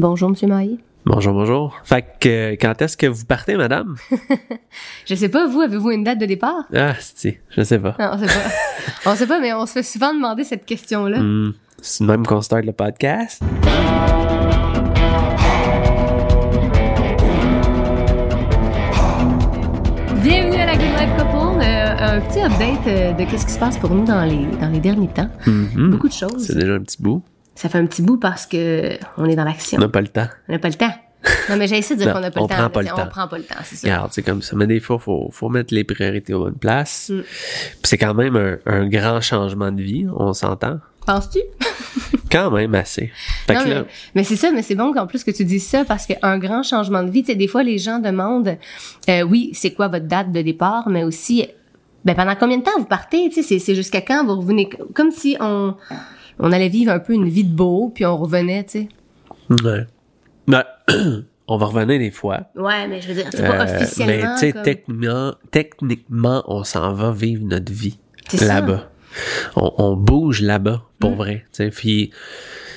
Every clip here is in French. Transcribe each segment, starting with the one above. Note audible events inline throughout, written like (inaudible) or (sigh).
Bonjour, Monsieur Maillé. Bonjour, bonjour. Fait que, euh, quand est-ce que vous partez, madame? (laughs) je sais pas, vous, avez-vous une date de départ? Ah, si, je sais pas. Non, on sait pas. (laughs) on sait pas, mais on se fait souvent demander cette question-là. Hmm, c'est même qu'on start le podcast. Bienvenue à la Good Life Couple. Euh, un petit update euh, de qu'est-ce qui se passe pour nous dans les, dans les derniers temps. Mhm. Beaucoup de choses. C'est déjà un petit bout. Ça fait un petit bout parce que on est dans l'action. On n'a pas le temps. On n'a pas le temps. Non, mais j'ai essayé de dire (laughs) qu'on n'a pas le temps. prend pas le temps. On prend pas le temps, c'est ça. Regarde, c'est comme ça. Mais des fois, faut, faut mettre les priorités aux bonnes places. Mm. Puis c'est quand même un, un grand changement de vie, on s'entend. Penses-tu? (laughs) Quand même assez. Fait Non, que mais, là, mais c'est ça, mais c'est bon qu'en plus que tu dises ça parce qu'un grand changement de vie, tu sais, des fois les gens demandent, euh, oui, c'est quoi votre date de départ, mais aussi, ben pendant combien de temps vous partez, tu sais, c'est jusqu'à quand vous revenez, comme si on, on allait vivre un peu une vie de beau, puis on revenait, tu sais. ouais. Ben, (clears throat) on va revenir des fois. Ouais, mais je veux dire, c'est pas Euh, officiellement. mais tu sais, comme- techniquement, techniquement, on s'en va vivre notre vie C'est ça. là-bas. On, on bouge là-bas, pour Mm. vrai. tu sais. Puis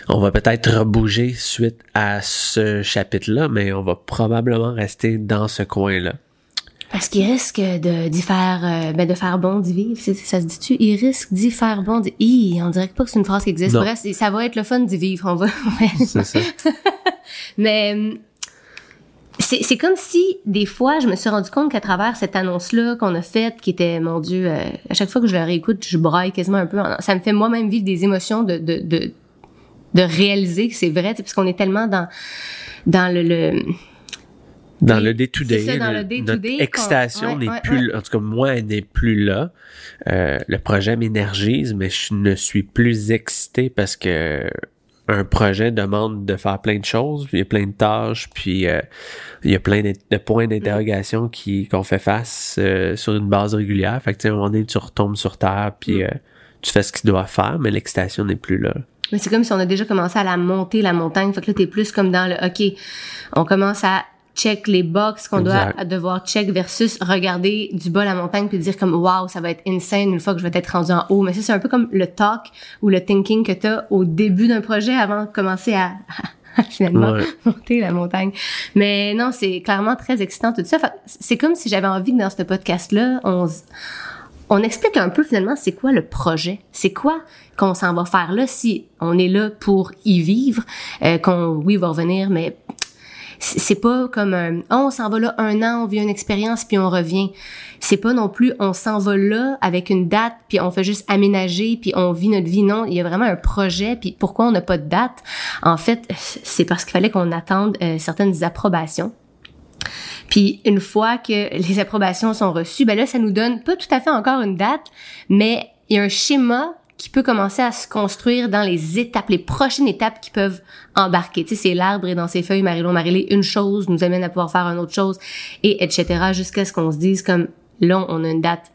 on va peut-être rebouger suite à ce chapitre-là, mais on va probablement rester dans ce coin-là. Parce qu'il risque de d'y faire, euh, ben de faire bon d'y vivre, ça se dit-tu? Il risque d'y faire bon d'y... Hi, on dirait pas que c'est une phrase qui existe. Non. Bref, ça va être le fun d'y vivre, on va... (laughs) C'est ça. Mais hum, c'est comme si, des fois, je me suis rendu compte qu'à travers cette annonce-là qu'on a faite, qui était, mon Dieu, euh, à chaque fois que je la réécoute, je braille quasiment un peu. Ça me fait moi-même vivre des émotions de, de, de, de réaliser que c'est vrai, parce qu'on est tellement dans, dans le... le Dans Oui, le day-to-day, c'est ça, dans le- le day-to-day notre qu'on- excitation ouais, n'est ouais, plus, ouais. là. en tout cas moi, elle n'est plus là. Euh, le projet m'énergise, mais je ne suis plus excité parce que un projet demande de faire plein de choses, il y a plein de tâches, puis euh, il y a plein de, de points d'interrogation qui qu'on fait face euh, sur une base régulière. Fait que tu sais, à un moment donné, tu retombes sur terre, puis Mm. euh, tu fais ce qu'il doit faire, mais l'excitation n'est plus là. Mais c'est comme si on a déjà commencé à la monter, la montagne. Fait que là, t'es plus comme dans le, OK, on commence à check les box qu'on doit devoir check versus regarder du bas la montagne puis dire comme, wow, ça va être insane une fois que je vais être rendu en haut. Mais ça, c'est un peu comme le talk ou le thinking que t'as au début d'un projet avant de commencer à, (laughs) à finalement Ouais. (laughs) monter la montagne. Mais non, c'est clairement très excitant tout ça. C'est comme si j'avais envie que dans ce podcast-là, on, s- on explique un peu finalement c'est quoi le projet, c'est quoi qu'on s'en va faire là si on est là pour y vivre, euh, qu'on oui va revenir, mais c'est pas comme un, oh, on s'en va là un an, on vit une expérience puis on revient. C'est pas non plus on s'en va là avec une date puis on fait juste aménager puis on vit notre vie. Non, il y a vraiment un projet puis pourquoi on n'a pas de date? En fait, c'est parce qu'il fallait qu'on attende euh, certaines approbations. Puis une fois que les approbations sont reçues, ben là, ça nous donne pas tout à fait encore une date, mais il y a un schéma qui peut commencer à se construire dans les étapes, les prochaines étapes qui peuvent embarquer. Tu sais, c'est l'arbre et dans ses feuilles, Marilyn Marilé, une chose nous amène à pouvoir faire une autre chose, et etc. jusqu'à ce qu'on se dise comme, là, on a une date.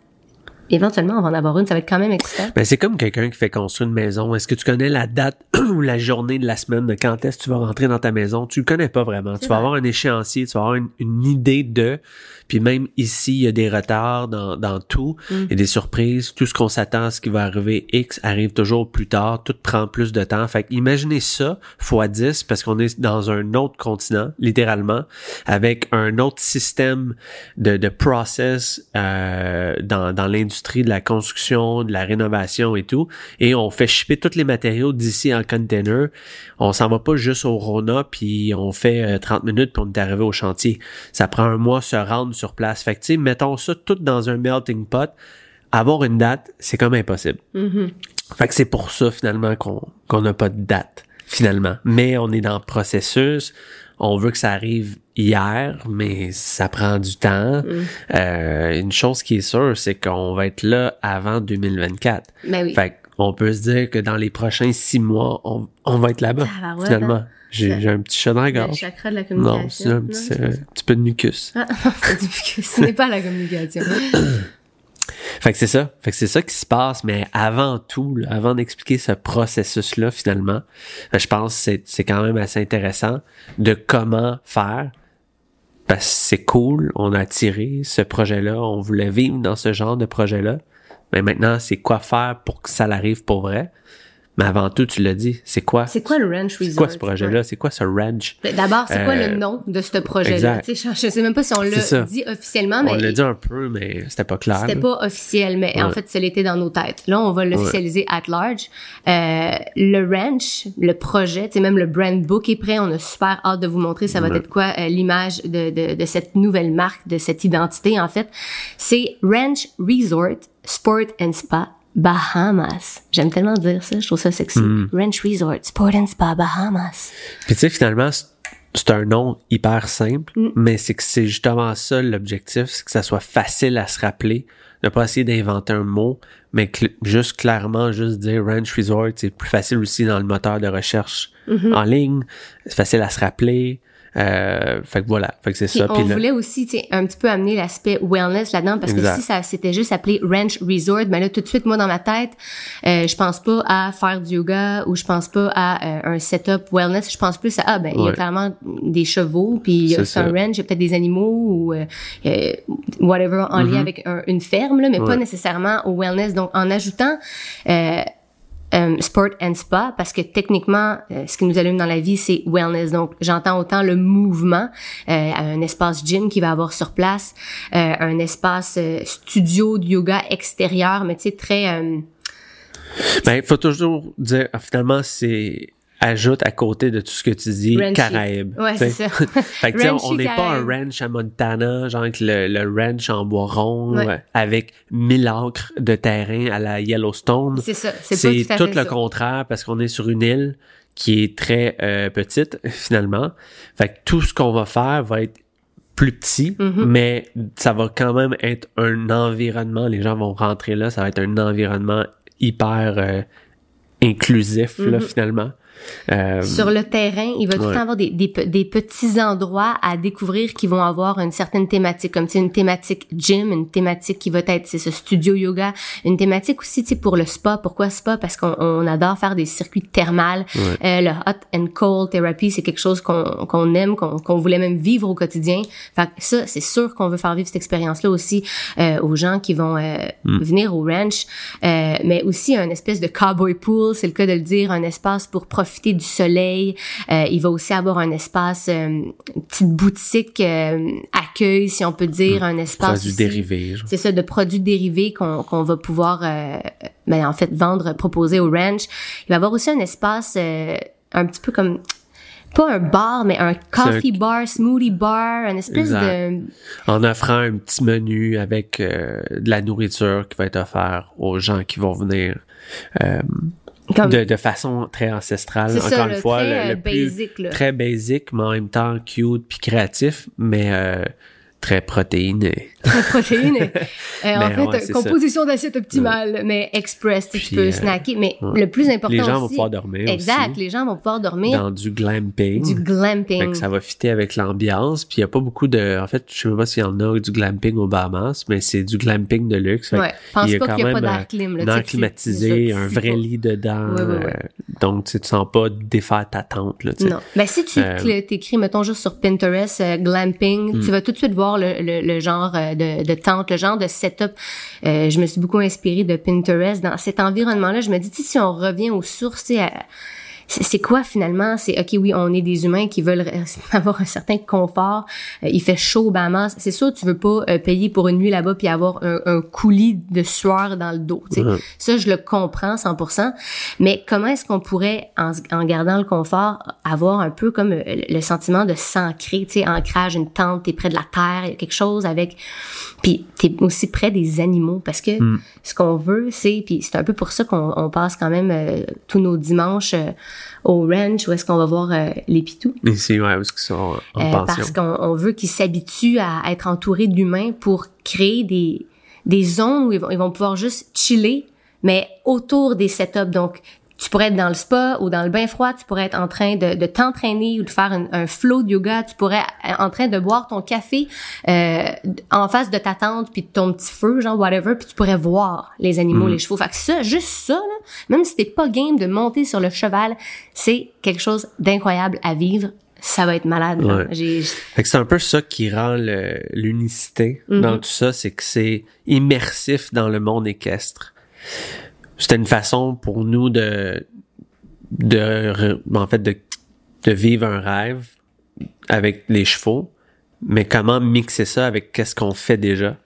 Éventuellement, on va en avoir une, ça va être quand même excitant. Ben, c'est comme quelqu'un qui fait construire une maison. Est-ce que tu connais la date (clears throat) ou la journée de la semaine de quand est-ce que tu vas rentrer dans ta maison? Tu le connais pas vraiment. Tu vas avoir un échéancier, tu vas avoir une, une idée de, puis même ici, il y a des retards dans, dans tout. Mm. Il y a des surprises. Tout ce qu'on s'attend à ce qui va arriver X arrive toujours plus tard. Tout prend plus de temps. Fait que imaginez ça fois 10 parce qu'on est dans un autre continent, littéralement, avec un autre système de, de process euh, dans, dans l'industrie de la construction, de la rénovation et tout. Et on fait shipper tous les matériaux d'ici en container. On s'en va pas juste au Rona puis on fait euh, 30 minutes puis on est arrivé au chantier. Ça prend un mois se rendre sur place. Fait que tu sais, mettons ça tout dans un melting pot. Avoir une date, c'est comme impossible. Mhm. Fait que c'est pour ça finalement qu'on qu'on n'a pas de date finalement. Mais on est dans le processus. On veut que ça arrive hier, mais ça prend du temps. Euh, une chose qui est sûre, c'est qu'on va être là avant 2024. Ben oui. Fait qu'on peut se dire que dans les prochains six mois, on, on va être là-bas. Tabarouette, Finalement, hein? J'ai un petit chat dans la Le gorge. chakra de la Non, communication. c'est un petit, c'est euh, petit peu de mucus. Ah, non, (laughs) c'est du que ce n'est pas la communication. (coughs) Fait que c'est ça. Fait que c'est ça qui se passe, mais avant tout, là, avant d'expliquer ce processus-là, finalement, ben, je pense que c'est, c'est quand même assez intéressant de comment faire. Parce que c'est cool, on a tiré ce projet-là, on voulait vivre dans ce genre de projet-là. Mais maintenant, c'est quoi faire pour que ça l'arrive pour vrai? Mais avant tout, tu l'as dit, c'est quoi? C'est quoi le ranch resort? C'est quoi ce projet-là? C'est quoi ce ranch? Ouais. D'abord, c'est quoi Euh, le nom de ce projet-là? Je, je sais même pas si on l'a dit officiellement, On mais l'a dit un peu, mais c'était pas clair. c'était pas officiel, mais en Ouais. fait, ça l'était dans nos têtes. Là, on va l'officialiser at large. Euh, le ranch, le projet, même le brand book est prêt. On a super hâte de vous montrer ça va Ouais. être quoi euh, l'image de, de, de cette nouvelle marque, de cette identité, en fait? C'est Ranch Resort Sport and Spa Bahamas. J'aime tellement dire ça, je trouve ça sexy. Mm. Ranch Resort Sport and Spa Bahamas. Puis tu sais, finalement, c'est- un nom hyper simple, Mm. mais c'est que c'est justement ça l'objectif, c'est que ça soit facile à se rappeler, ne pas essayer d'inventer un mot, mais cl- juste clairement, juste dire Ranch Resort, c'est plus facile aussi dans le moteur de recherche Mm-hmm. en ligne, c'est facile à se rappeler. Euh, fait que voilà, fait que c'est Puis ça. on Puis là- voulait aussi un petit peu amener l'aspect wellness là-dedans parce Exact. que si ça s'était juste appelé ranch resort, ben là tout de suite moi dans ma tête, euh, je pense pas à faire du yoga ou je pense pas à euh, un setup wellness, je pense plus à ah ben il y a clairement des chevaux puis il y a un ranch, il y a peut-être des animaux ou euh, euh, whatever en lien avec un- une ferme là, mais pas Mm-hmm. Nécessairement au wellness. Donc en ajoutant euh, sport and spa parce que techniquement euh, ce qui nous allume dans la vie c'est wellness. Donc j'entends autant le mouvement euh, un espace gym qui va avoir sur place euh, un espace studio de yoga extérieur mais tu sais très Ben, il faut toujours dire, ah, finalement, c'est ajoute à côté de tout ce que tu dis. Caraïbes. Ouais, c'est ça. (laughs) fait que, on n'est pas un ranch à Montana, genre avec le, le ranch en bois rond, Ouais. avec 1000 acres de terrain à la Yellowstone. c'est ça c'est tout tout, le ça. contraire parce qu'on est sur une île qui est très euh, petite, (laughs) finalement. Fait que tout ce qu'on va faire va être plus petit, Mm-hmm. mais ça va quand même être un environnement. Les gens vont rentrer là, ça va être un environnement hyper euh, inclusif, là, finalement. Euh. Sur le terrain, il va tout le Ouais. temps avoir des, des, des petits endroits à découvrir qui vont avoir une certaine thématique, comme une thématique gym, une thématique qui va être c'est ce studio yoga, une thématique aussi pour le spa. Pourquoi spa? Parce qu'on on adore faire des circuits thermales. Euh, le hot and cold therapy, c'est quelque chose qu'on qu'on aime, qu'on qu'on voulait même vivre au quotidien. Fait que ça, c'est sûr qu'on veut faire vivre cette expérience-là aussi euh, aux gens qui vont euh, venir au ranch, euh, mais aussi un espèce de cowboy pool, c'est le cas de le dire, un espace pour profiter du soleil. Euh, il va aussi avoir un espace, euh, une petite boutique euh, accueil, si on peut dire, un espace produits dérivés. c'est ça, de produits dérivés qu'on qu'on va pouvoir, ben, en fait, vendre, proposer au ranch. Il va avoir aussi un espace un petit peu comme, pas un bar, mais un coffee bar, smoothie bar, une espèce Exact. de... En offrant un petit menu avec euh, de la nourriture qui va être offert aux gens qui vont venir euh, Comme, de, de façon très ancestrale. c'est Encore ça, une le fois, très le, euh, plus là. très basic, mais en même temps cute puis créatif, mais euh, très protéiné. Très protéiné. (laughs) Euh, en Mais fait, ouais, euh, composition d'assiette optimale, mais express, tu sais, tu Puis, peux euh, snacker. Mais ouais. le plus important Les gens aussi, vont pouvoir dormir Exact, aussi. les gens vont pouvoir dormir Dans du glamping. du Fait glamping. que ça va fitter avec l'ambiance. Puis il y a pas beaucoup de... En fait, je sais même pas s'il y en a du glamping au Bahamas, mais c'est du glamping de luxe. Fait Ouais. Pense y pas qu'il y a pas d'air euh, clim, là, un sais, air tu- climatisé, un vrai lit dedans. Euh, donc, tu sais, tu sens pas défaire ta tente. Là, sais. Non. Ben, si tu Euh, t'écris, mettons, juste sur Pinterest, euh, glamping, Hmm. tu vas tout de suite voir le, genre euh, de, de tente, le genre de setup. Euh, je me suis beaucoup inspirée de Pinterest. Dans cet environnement-là, je me dis, si on revient aux sources, à- c'est quoi finalement? C'est, OK, oui, on est des humains qui veulent (laughs) avoir un certain confort. Euh, il fait chaud au Bahamas. C'est sûr, tu veux pas euh, payer pour une nuit là-bas puis avoir un, un coulis de sueur dans le dos. Ça, je le comprends 100%. Mais comment est-ce qu'on pourrait, en, en gardant le confort, avoir un peu comme euh, le sentiment de s'ancrer, tu sais, ancrage, une tente, t'es près de la terre, il y a quelque chose avec... Puis t'es aussi près des animaux parce que Mm. ce qu'on veut, c'est... Puis c'est un peu pour ça qu'on on passe quand même euh, tous nos dimanches euh, au ranch où est-ce qu'on va voir euh, les pitous. Ici, ouais, parce qu'ils sont en Euh, pension? parce qu'on on veut qu'ils s'habituent à être entourés d'humains pour créer des, des zones où ils vont, ils vont pouvoir juste chiller, mais autour des setups. Donc, tu pourrais être dans le spa ou dans le bain froid, tu pourrais être en train de, de t'entraîner ou de faire un, un flow de yoga, tu pourrais être en train de boire ton café euh, en face de ta tente puis de ton petit feu, genre whatever, puis tu pourrais voir les animaux, les chevaux. Fait que ça, juste ça, là, même si t'es pas game de monter sur le cheval, c'est quelque chose d'incroyable à vivre. Ça va être malade. Ouais. J'ai Fait que c'est un peu ça qui rend le- l'unicité Mhm. dans tout ça, c'est que c'est immersif dans le monde équestre. C'était une façon pour nous de de, en fait, de, de vivre un rêve avec les chevaux, mais comment mixer ça avec qu'est-ce qu'on fait déjà?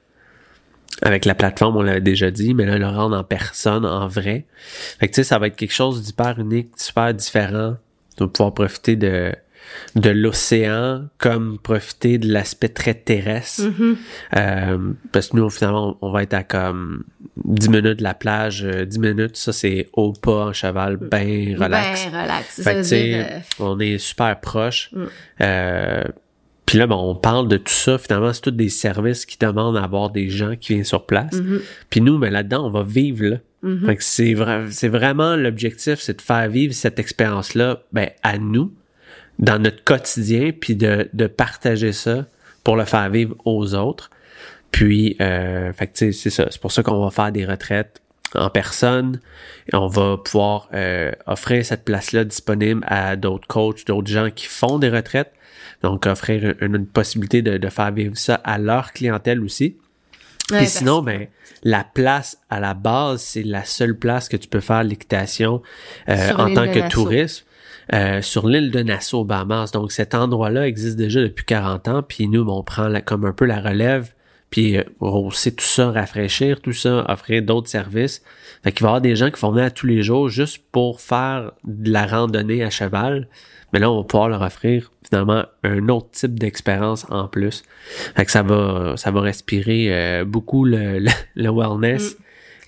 Avec la plateforme, on l'avait déjà dit, mais là, le rendre en personne, en vrai. Fait que, tu sais, ça va être quelque chose d'hyper unique, super différent. On va pouvoir profiter de, de l'océan comme profiter de l'aspect très terrestre. Mm-hmm. Euh, parce que nous, finalement, on, on va être à comme 10 minutes de la plage, euh, 10 minutes, ça c'est au pas en cheval, ben relax. Ben, relax. Fait que, dire, euh, on est super proche. Mm. Euh, puis là, ben, on parle de tout ça. Finalement, c'est tous des services qui demandent à avoir des gens qui viennent sur place. Mm-hmm. Puis nous, ben, là-dedans, on va vivre là. C'est vrai, c'est vraiment l'objectif, c'est de faire vivre cette expérience-là, ben, à nous, dans notre quotidien, puis de, de partager ça pour le faire vivre aux autres. Puis, euh, fait c'est ça. C'est pour ça qu'on va faire des retraites en personne. Et on va pouvoir euh, offrir cette place-là disponible à d'autres coachs, d'autres gens qui font des retraites. Donc, offrir une, une possibilité de, de faire vivre ça à leur clientèle aussi. ouais, Puis sinon, ben, la place à la base, c'est la seule place que tu peux faire l'équitation euh, en tant que touriste. Euh, sur l'île de Nassau, Bahamas. Donc, cet endroit-là existe déjà depuis 40 ans. Puis nous, ben, on prend la- comme un peu la relève. Puis euh, on sait tout ça, rafraîchir tout ça, offrir d'autres services. Fait qu'il va y avoir des gens qui vont venir à tous les jours juste pour faire de la randonnée à cheval. Mais là, on va pouvoir leur offrir finalement un autre type d'expérience en plus. Fait que ça va, ça va respirer euh, beaucoup le, wellness.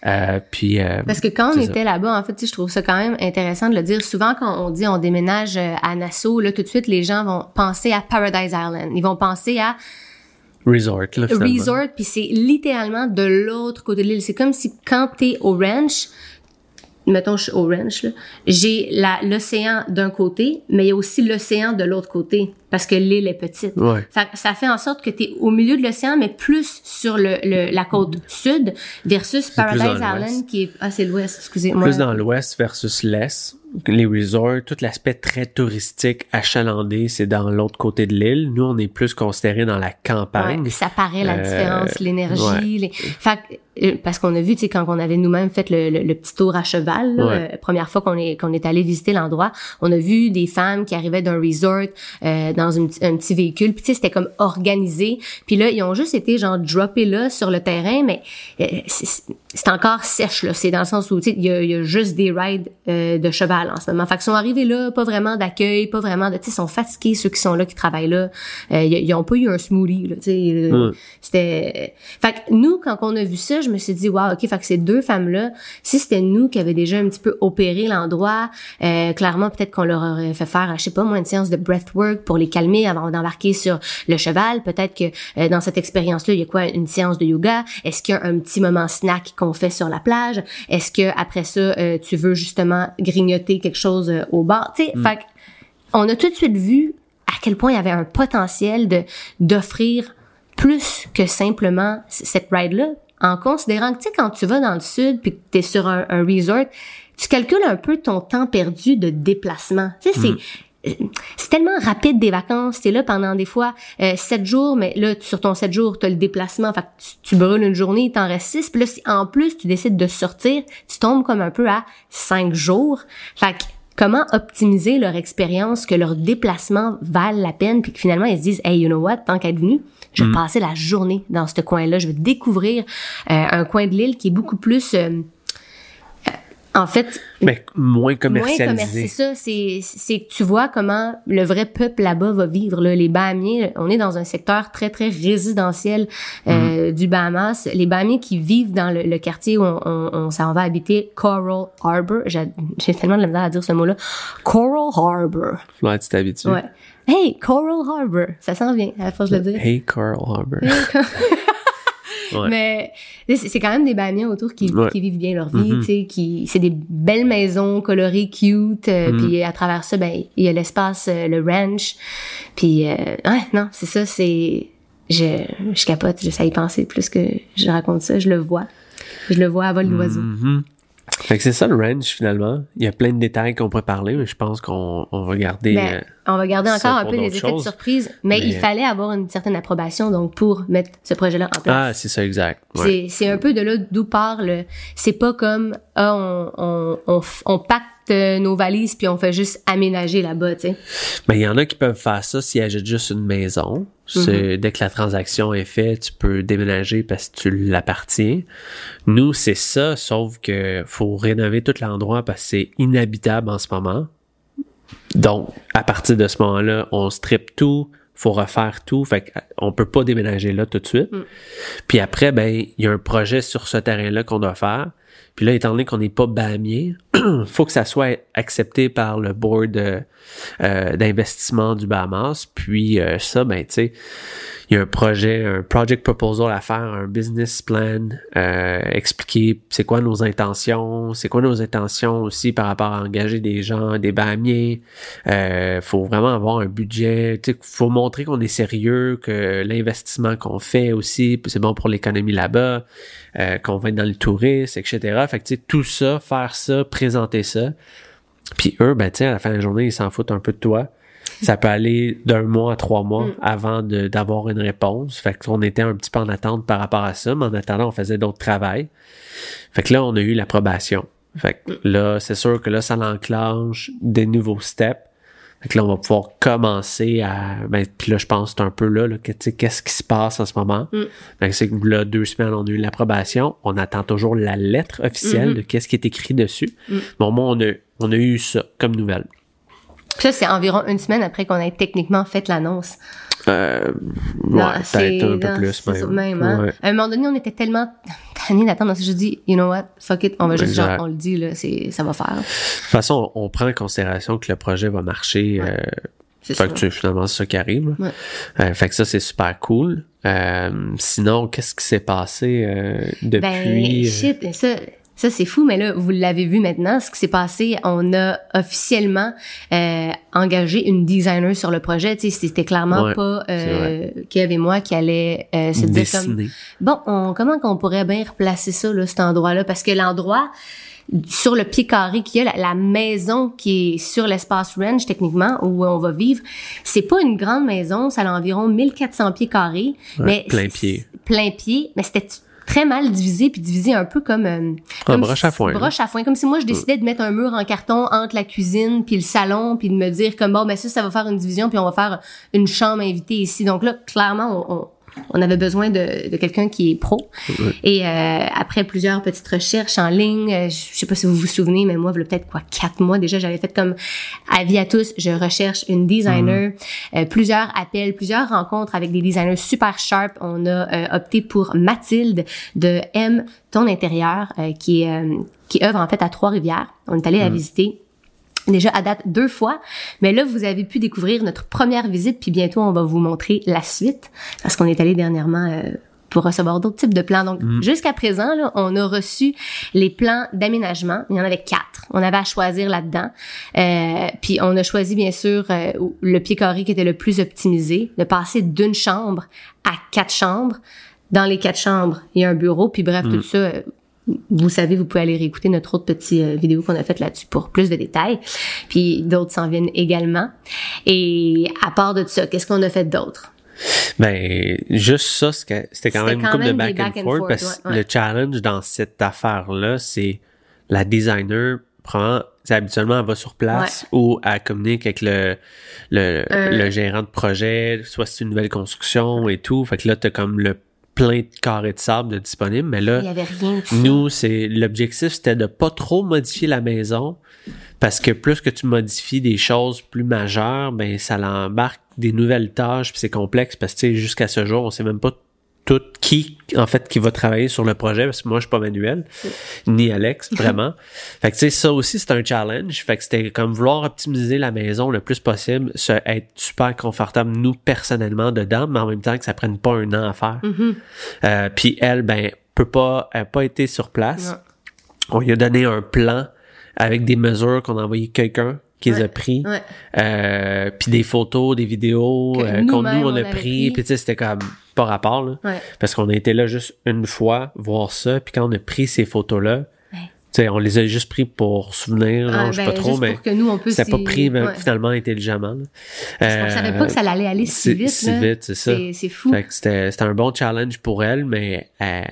Euh, puis euh, Parce que quand on était là-bas, en fait, je trouve ça quand même intéressant de le dire. Souvent, quand on dit on déménage euh, à Nassau, là, tout de suite, les gens vont penser à Paradise Island. Ils vont penser à resort, là, resort, puis c'est littéralement de l'autre côté de l'île. C'est comme si quand t'es au ranch, mettons je suis au ranch, j'ai l'océan d'un côté, mais il y a aussi l'océan de l'autre côté, parce que l'île est petite. Ouais. Ça, ça fait en sorte que tu es au milieu de l'océan, mais plus sur le, le- la côte sud, versus Paradise Island, qui est... Ah, c'est l'ouest, excusez-moi. Plus dans l'ouest versus l'est. Les resorts, tout l'aspect très touristique, achalandé, c'est dans l'autre côté de l'île. Nous, on est plus considérés dans la campagne. Ouais, ça paraît la Euh, différence, l'énergie. ouais. les- Fait parce qu'on a vu, tu sais, quand on avait nous-mêmes fait le, le- le petit tour à cheval, là, Ouais. euh, première fois qu'on est qu'on est allé visiter l'endroit, on a vu des femmes qui arrivaient d'un resort euh, dans une, un petit véhicule, puis tu sais, c'était comme organisé. Puis là, ils ont juste été genre droppés là sur le terrain, mais euh, c'est encore sèche là. C'est dans le sens où tu sais, il y a, il y a juste des rides euh, de cheval en ce moment. Fait qu'ils sont arrivés là, pas vraiment d'accueil, pas vraiment de, tu sais, ils sont fatigués ceux qui sont là, qui travaillent là. Euh, ils, ont pas eu un smoothie là, tu sais. Mm. C'était. Fait que nous, quand on a vu ça, je me suis dit, wow, ok, fait que ces deux femmes-là, si c'était nous qui avions déjà un petit peu opéré l'endroit, euh, clairement, peut-être qu'on leur aurait fait faire, je sais pas, moi, une séance de breathwork pour les calmer avant d'embarquer sur le cheval. Peut-être que euh, dans cette expérience-là, il y a quoi, une séance de yoga? Est-ce qu'il y a un petit moment snack qu'on fait sur la plage? Est-ce que après ça, euh, tu veux justement grignoter quelque chose au bar? Tu sais, fait que on a tout de suite vu à quel point il y avait un potentiel de d'offrir plus que simplement cette ride-là, en considérant que, tu sais, quand tu vas dans le sud puis que tu es sur un, un resort, tu calcules un peu ton temps perdu de déplacement. Tu sais, c'est... euh, C'est tellement rapide des vacances, t'es là pendant des fois euh, sept jours, mais là sur ton sept jours t'as le déplacement, fait que tu, tu brûles une journée, il t'en reste six, puis là si en plus tu décides de sortir, tu tombes comme un peu à cinq jours. Fait que comment optimiser leur expérience, que leur déplacement valent la peine, puis que finalement ils se disent, hey, you know what, tant qu'être venu, je vais passer la journée dans ce coin-là, je vais découvrir euh, un coin de l'île qui est beaucoup plus, euh, en fait, Mais moins moins commercialisé. commercialisé. C'est ça, c'est c'est tu vois comment le vrai peuple là-bas va vivre. Là. Les Bahamiens, on est dans un secteur très très résidentiel euh, du Bahamas. Les Bahamiens qui vivent dans le, le quartier où on, on, on s'en va habiter, Coral Harbor. J'ai tellement de la misère à dire ce mot-là. Coral Harbor. Ouais, tu t'habitues. Ouais. Hey, Coral Harbor. Ça s'en vient à la force de le dire. Hey, Carl Harbour. (laughs) Ouais. Mais c'est quand même des Bahamiens autour qui, Ouais. qui vivent bien leur vie, Mhm. tu sais, qui c'est des belles maisons colorées, cute, euh, Mhm. puis à travers ça, ben il y a l'espace, euh, le ranch, puis euh, ouais, non, c'est ça, c'est je je capote, j'essaie de penser plus que je raconte ça, je le vois, je le vois à vol d'oiseau. Mhm. Fait que c'est ça le ranch finalement. Il y a plein de détails qu'on pourrait parler, mais je pense qu'on on va garder. Ben, euh, on va garder ça encore un peu les effets de surprise, mais, Mais- il fallait avoir une certaine approbation donc pour mettre ce projet-là en place. Ah, c'est ça, exact. Ouais. C'est, c'est un peu de là d'où part le. C'est pas comme ah on on on, on pacte euh, nos valises puis on fait juste aménager là-bas, tu sais. Il y en a qui peuvent faire ça s'ils achètent juste une maison. C'est- Dès que la transaction est faite, tu peux déménager parce que tu l'appartiens. Nous, c'est ça, sauf que faut rénover tout l'endroit parce que c'est inhabitable en ce moment. Donc, à partir de ce moment-là, on strip tout, faut refaire tout, fait qu'on peut pas déménager là tout de suite. Puis après, ben, il y a un projet sur ce terrain-là qu'on doit faire. Puis là, étant donné qu'on n'est pas bâmier, (clears throat) faut que ça soit accepté par le board euh, euh, d'investissement du Bahamas. Puis euh, ça, ben, tu sais, il y a un projet, un project proposal à faire, un business plan, euh, expliquer c'est quoi nos intentions, c'est quoi nos intentions aussi par rapport à engager des gens, des bâmiers. Euh, faut vraiment avoir un budget. Sais, faut montrer qu'on est sérieux, que l'investissement qu'on fait aussi, c'est bon pour l'économie là-bas, euh, qu'on va être dans le tourisme, etc. Fait que tout ça, faire ça, présenter ça. Puis eux, ben sais, à la fin de la journée, ils s'en foutent un peu de toi. Ça peut aller d'un mois à trois mois avant de- d'avoir une réponse. Fait qu'on était un petit peu en attente par rapport à ça, mais en attendant, on faisait d'autres travails. Fait que là, on a eu l'approbation. Fait que là, c'est sûr que là, ça l'enclenche des nouveaux steps. Fait que là, on va pouvoir commencer à. Ben, puis là, je pense c'est un peu là, là que, tu sais, qu'est-ce qui se passe en ce moment? Fait que c'est que là, deux semaines, on a eu l'approbation. On attend toujours la lettre officielle de qu'est-ce qui est écrit dessus. Bon, moi, on a, on a eu ça comme nouvelle. Ça, c'est environ une semaine après qu'on ait techniquement fait l'annonce. Euh, ouais, peut-être un peu plus même. même, hein. Ouais. À un moment donné, on était tellement (laughs) tannés d'attendre. Je dis, you know what, fuck it, on va juste, Exact. genre, on le dit, là, ça va faire. De toute façon, on, on prend en considération que le projet va marcher. euh, C'est fait ça. que tu- finalement, c'est ça qui arrive. Ouais. Euh, fait que ça, c'est super cool. Euh, sinon, qu'est-ce qui s'est passé euh, depuis? Ben, euh, shit, ça, ça c'est fou, mais là, vous l'avez vu maintenant, ce qui s'est passé, on a officiellement euh, engagé une designer sur le projet. Tu sais, c'était clairement Ouais, pas euh, Kev et moi qui allait euh, se dire comme. Bon, on, comment qu'on pourrait bien replacer ça, là, cet endroit-là? Parce que l'endroit, sur le pied carré qu'il y a, la, la maison qui est sur l'espace range, techniquement, où on va vivre, c'est pas une grande maison, ça a environ 1400 pieds carrés. mais plein pied. Plein pied, mais c'était très mal divisé, puis divisé un peu comme... euh, comme broche à foin. Broche à foin, comme si moi, je décidais de mettre un mur en carton entre la cuisine puis le salon, puis de me dire comme, bon, ben ça, ça va faire une division, puis on va faire une chambre invitée ici. Donc là, clairement, on, on, on avait besoin de, de quelqu'un qui est pro. Et euh, après plusieurs petites recherches en ligne, euh, je sais pas si vous vous souvenez, mais moi, il y a peut-être quoi, quatre mois déjà, j'avais fait comme avis à tous, je recherche une designer, Euh, plusieurs appels, plusieurs rencontres avec des designers super sharp. On a euh, opté pour Mathilde de M ton intérieur, euh, qui est euh, qui œuvre en fait à Trois-Rivières. On est allé la visiter déjà à date deux fois, mais là vous avez pu découvrir notre première visite, puis bientôt on va vous montrer la suite parce qu'on est allé dernièrement euh, pour recevoir d'autres types de plans. Donc jusqu'à présent, là, on a reçu les plans d'aménagement. Il y en avait quatre. On avait à choisir là-dedans. Euh, puis on a choisi bien sûr euh, le pied carré qui était le plus optimisé, de passer d'une chambre à quatre chambres. Dans les quatre chambres, il y a un bureau, puis bref, tout ça, euh, vous savez, vous pouvez aller réécouter notre autre petite euh, vidéo qu'on a faite là-dessus pour plus de détails. Puis d'autres s'en viennent également. Et à part de ça, qu'est-ce qu'on a fait d'autre? Ben, juste ça, c'était quand même une couple de back and forth forth, parce que ouais, ouais. le challenge dans cette affaire-là, c'est la designer prend, habituellement, elle va sur place ou elle communique avec le, le, Euh. le gérant de projet, soit c'est une nouvelle construction et tout. Fait que là, t'as comme le plein de carrés de sable de disponible, mais là, Il y avait rien de ça. nous, c'est l'objectif, c'était de pas trop modifier la maison parce que plus que tu modifies des choses plus majeures, ben ça l'embarque des nouvelles tâches puis c'est complexe parce que jusqu'à ce jour, on sait même pas tout qui en fait qui va travailler sur le projet parce que moi je suis pas manuel ni Alex (laughs) vraiment. fait que tu sais ça aussi c'est un challenge. Fait que c'était comme vouloir optimiser la maison le plus possible, se, être super confortable nous personnellement dedans, mais en même temps que ça prenne pas un an à faire. Mm-hmm. Euh, puis elle ben peut pas elle a pas été sur place. On lui a donné un plan avec des mesures qu'on a envoyé quelqu'un qui les a pris. Ouais. Euh, puis des photos, des vidéos euh, qu'on nous-mêmes, nous on on a pris. Puis tu sais c'était comme pas rapport là. Ouais. Parce qu'on a été là juste une fois voir ça. Puis quand on a pris ces photos là, Ouais. tu sais on les a juste pris pour souvenir. Ah, je sais ben, pas trop, mais on c'était pas pris ben, ouais. finalement intelligemment. là. Parce qu'on savait pas que ça allait aller si vite. si là. vite, c'est ça. C'est- fou. Fait que c'était c'était un bon challenge pour elle, mais euh,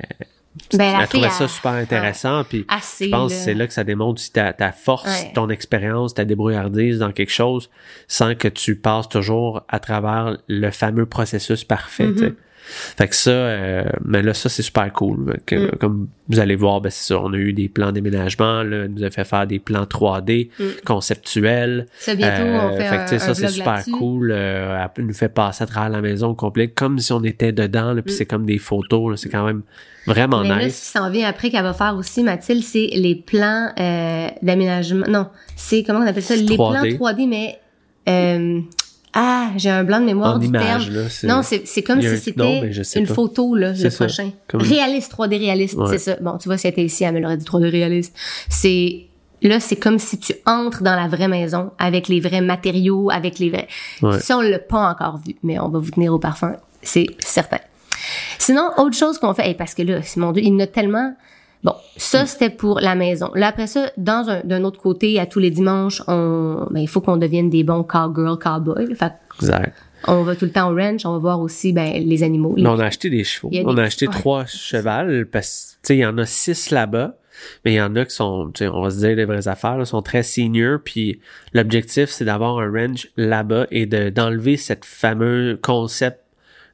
Ben, la elle trouvait ça super intéressant. Puis Assez, je pense que c'est là que ça démontre aussi ta, ta force, Ouais. ton expérience, ta débrouillardise dans quelque chose sans que tu passes toujours à travers le fameux processus parfait. Mm-hmm. Fait que ça, euh, mais là, ça, c'est super cool. Fait que, Mm. Comme vous allez voir, ben, c'est ça. On a eu des plans d'aménagement, là, elle nous a fait faire des plans 3D conceptuels. Ça, bientôt, on Euh, fait que, un, ça, c'est super cool. Euh, elle nous fait passer à travers la maison au complet, comme si on était dedans, là, puis c'est comme des photos. C'est quand même vraiment. Mais là, ce nice. qui s'en vient après qu'elle va faire aussi, Mathilde, c'est les plans euh, d'aménagement. Non, c'est comment on appelle ça? Les 3D. plans 3D, mais... euh, ah, j'ai un blanc de mémoire En du image, terme. là, non, c'est comme si c'était une pas. photo, là, le ça. prochain. Comme- Réaliste, 3D réaliste, Ouais. c'est ça. Bon, tu vois, si elle était ici, elle me l'aurait dit 3D réaliste. C'est... Là, c'est comme si tu entres dans la vraie maison avec les vrais matériaux, avec les vrais... Ouais. Ça, on l'a pas encore vu, mais on va vous tenir au parfum, c'est certain. Sinon, autre chose qu'on fait, hey, parce que là, c'est mon Dieu, il y en a tellement. Bon, ça, c'était pour la maison. Là, après ça, dans un, d'un autre côté, à tous les dimanches, on, ben, il faut qu'on devienne des bons cowgirl, cowboy. là. Fait Exact. on va tout le temps au ranch, on va voir aussi, ben, les animaux. les- on a acheté des chevaux. On des- a acheté ouais. trois chevals parce que, tu sais, il y en a six là-bas. Mais il y en a qui sont, tu sais, on va se dire les vraies affaires, là, sont très seniors. Puis l'objectif, c'est d'avoir un range là-bas et de, d'enlever cette fameux concept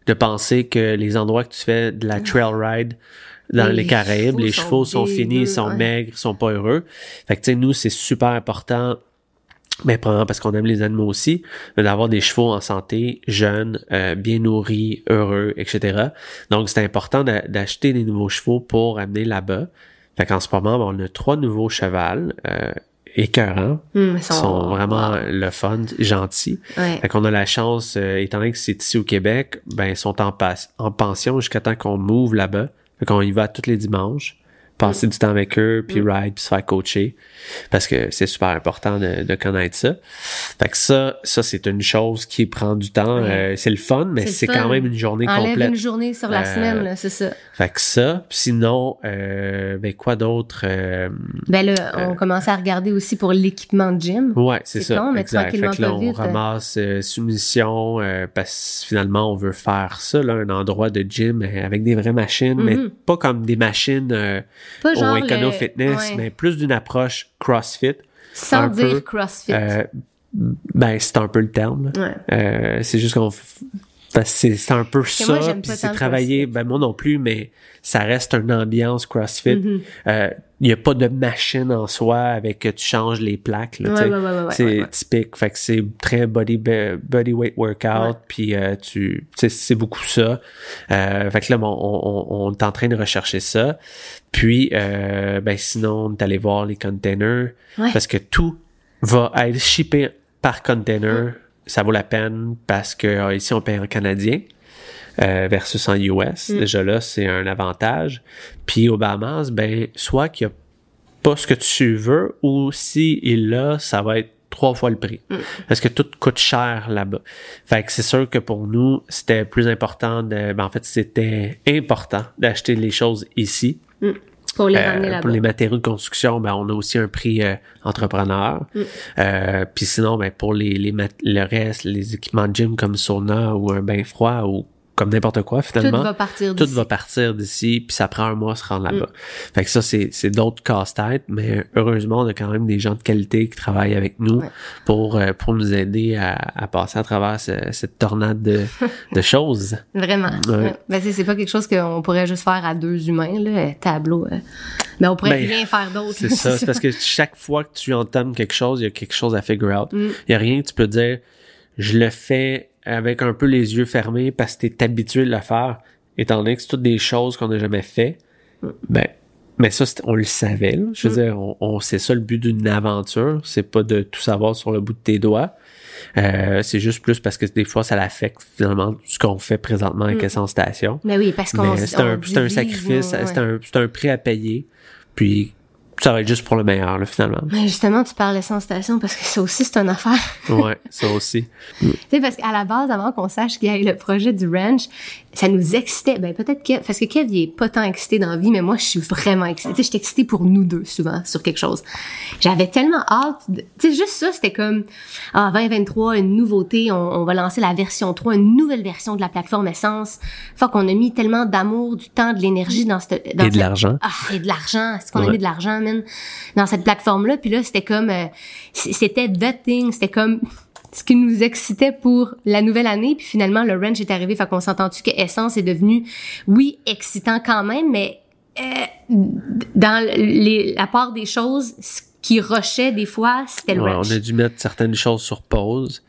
de penser que les endroits que tu fais de la trail ride dans Les les, Caraïbes, les chevaux sont finis, ils sont ouais. maigres, ils sont pas heureux. Fait que, tu sais, nous, c'est super important mais probablement parce qu'on aime les animaux aussi, mais d'avoir des chevaux en santé, jeunes, euh, bien nourris, heureux, etc. Donc, c'est important d'a- d'acheter des nouveaux chevaux pour amener là-bas. Fait qu'en ce moment, ben, on a trois nouveaux chevals, euh, écœurants, Hum, ils sont vraiment le fun, gentils. Ouais. Fait qu'on a la chance, euh, étant donné que c'est ici au Québec, ben, ils sont en, pas- en pension jusqu'à temps qu'on move là-bas. Fait qu'on y va tous les dimanches, passer Mm. du temps avec eux, puis ride, puis se faire coacher. Parce que c'est super important de, de connaître ça. Fait que ça, ça, c'est une chose qui prend du temps. Euh, c'est le fun, mais C'est quand même une journée Enlève complète. une journée sur la Euh, semaine, là, c'est ça. Fait que ça, puis sinon, euh, ben quoi d'autre? Euh, Ben là, on commençait à regarder aussi pour l'équipement de gym. Ouais, c'est ça. con, mais exact. Fait que là, on vite. ramasse euh, soumission euh, parce que finalement, on veut faire ça, là, un endroit de gym euh, avec des vraies machines, mais Mhm. pas comme des machines Pas au genre Econo le- Fitness, ouais. mais plus d'une approche CrossFit. Sans dire peu, CrossFit. Euh, ben, c'est un peu le terme. Ouais. Euh, c'est juste qu'on parce que c'est un peu ça, puis c'est travailler, ben moi non plus, mais ça reste une ambiance CrossFit. Il n'y a pas de machine en soi avec que tu changes les plaques. Ouais, ouais, ouais, c'est typique. Fait que c'est très body, body weight workout. Puis euh, tu, c'est beaucoup ça. Euh, fait que là, bon, on, on, on est en train de rechercher ça. Puis, euh, ben sinon, on est allé voir les containers. Ouais. Parce que tout va être shippé par container. Ça vaut la peine parce que euh, ici, on paye en canadien. euh, versus en US. Mm. Déjà là, c'est un avantage. Puis au Bahamas, ben, soit qu'il n'y a pas ce que tu veux, ou si il l'a, ça va être trois fois le prix. Mm. Parce que tout coûte cher là-bas. Fait que c'est sûr que pour nous, c'était plus important de, ben, en fait, c'était important d'acheter les choses ici. Pour les Euh, ramener là-bas. pour les matériaux de construction, ben, on a aussi un prix euh, entrepreneur. Mm. Euh, Puis sinon, ben, pour les, les le reste, les équipements de gym comme sauna ou un bain froid ou comme n'importe quoi, finalement. Tout va partir Tout d'ici. va partir d'ici, puis ça prend un mois à se rendre là-bas. Mm. Fait que ça, c'est, c'est d'autres casse-têtes, mais heureusement, on a quand même des gens de qualité qui travaillent avec nous Ouais. pour, euh, pour nous aider à, à passer à travers ce- cette tornade de, (laughs) de choses. Vraiment. Ouais. Ouais. Ben, c'est c'est pas quelque chose qu'on pourrait juste faire à deux humains, là, euh, tableau. euh. Ben, on pourrait Ben, rien faire d'autre. C'est ça, (laughs) c'est parce que chaque fois que tu entames quelque chose, il y a quelque chose à figure out. Il Mm. y a rien que tu peux dire, je le fais avec un peu les yeux fermés parce que t'es habitué de le faire, étant donné que c'est toutes des choses qu'on n'a jamais fait. Ben, mais ça, on le savait. là. Je veux Mm. dire, on, on- c'est ça le but d'une aventure. C'est pas de tout savoir sur le bout de tes doigts. Euh, c'est juste plus parce que des fois, ça l'affecte finalement ce qu'on fait présentement avec Mm. Station. Mais oui, parce qu'on c'est un, un sacrifice, c'est un, c'est un prix à payer. Puis ça va être juste pour le meilleur, là, finalement. Mais justement, tu parles sans station parce que ça aussi, c'est une affaire. ouais, ça aussi. (laughs) tu sais, parce qu'à la base, avant qu'on sache qu'il y ait le projet du ranch, ça nous excitait. Ben, peut-être Kev, parce que Kev, il est pas tant excité dans la vie, mais moi, je suis vraiment excitée. Tu sais, je suis excitée pour nous deux, souvent, sur quelque chose. J'avais tellement hâte. de- Tu sais, juste ça, c'était comme, ah, 2023, une nouveauté, on, on va lancer la version 3, une nouvelle version de la plateforme Essence. Faut qu'on a mis tellement d'amour, du temps, de l'énergie dans cette, dans Et de cette- l'argent. ah, et de l'argent. C'est qu'on a Ouais. mis de l'argent, man, dans cette plateforme-là? Puis là, c'était comme, euh, c'était the thing. C'était comme ce qui nous excitait pour la nouvelle année. Puis finalement, le ranch est arrivé. Fait qu'on s'entend-tu que Essence est devenu, oui, excitant quand même, mais euh, dans les, la part des choses, ce qui rushait des fois, c'était le Ouais, ranch. on a dû mettre certaines choses sur pause.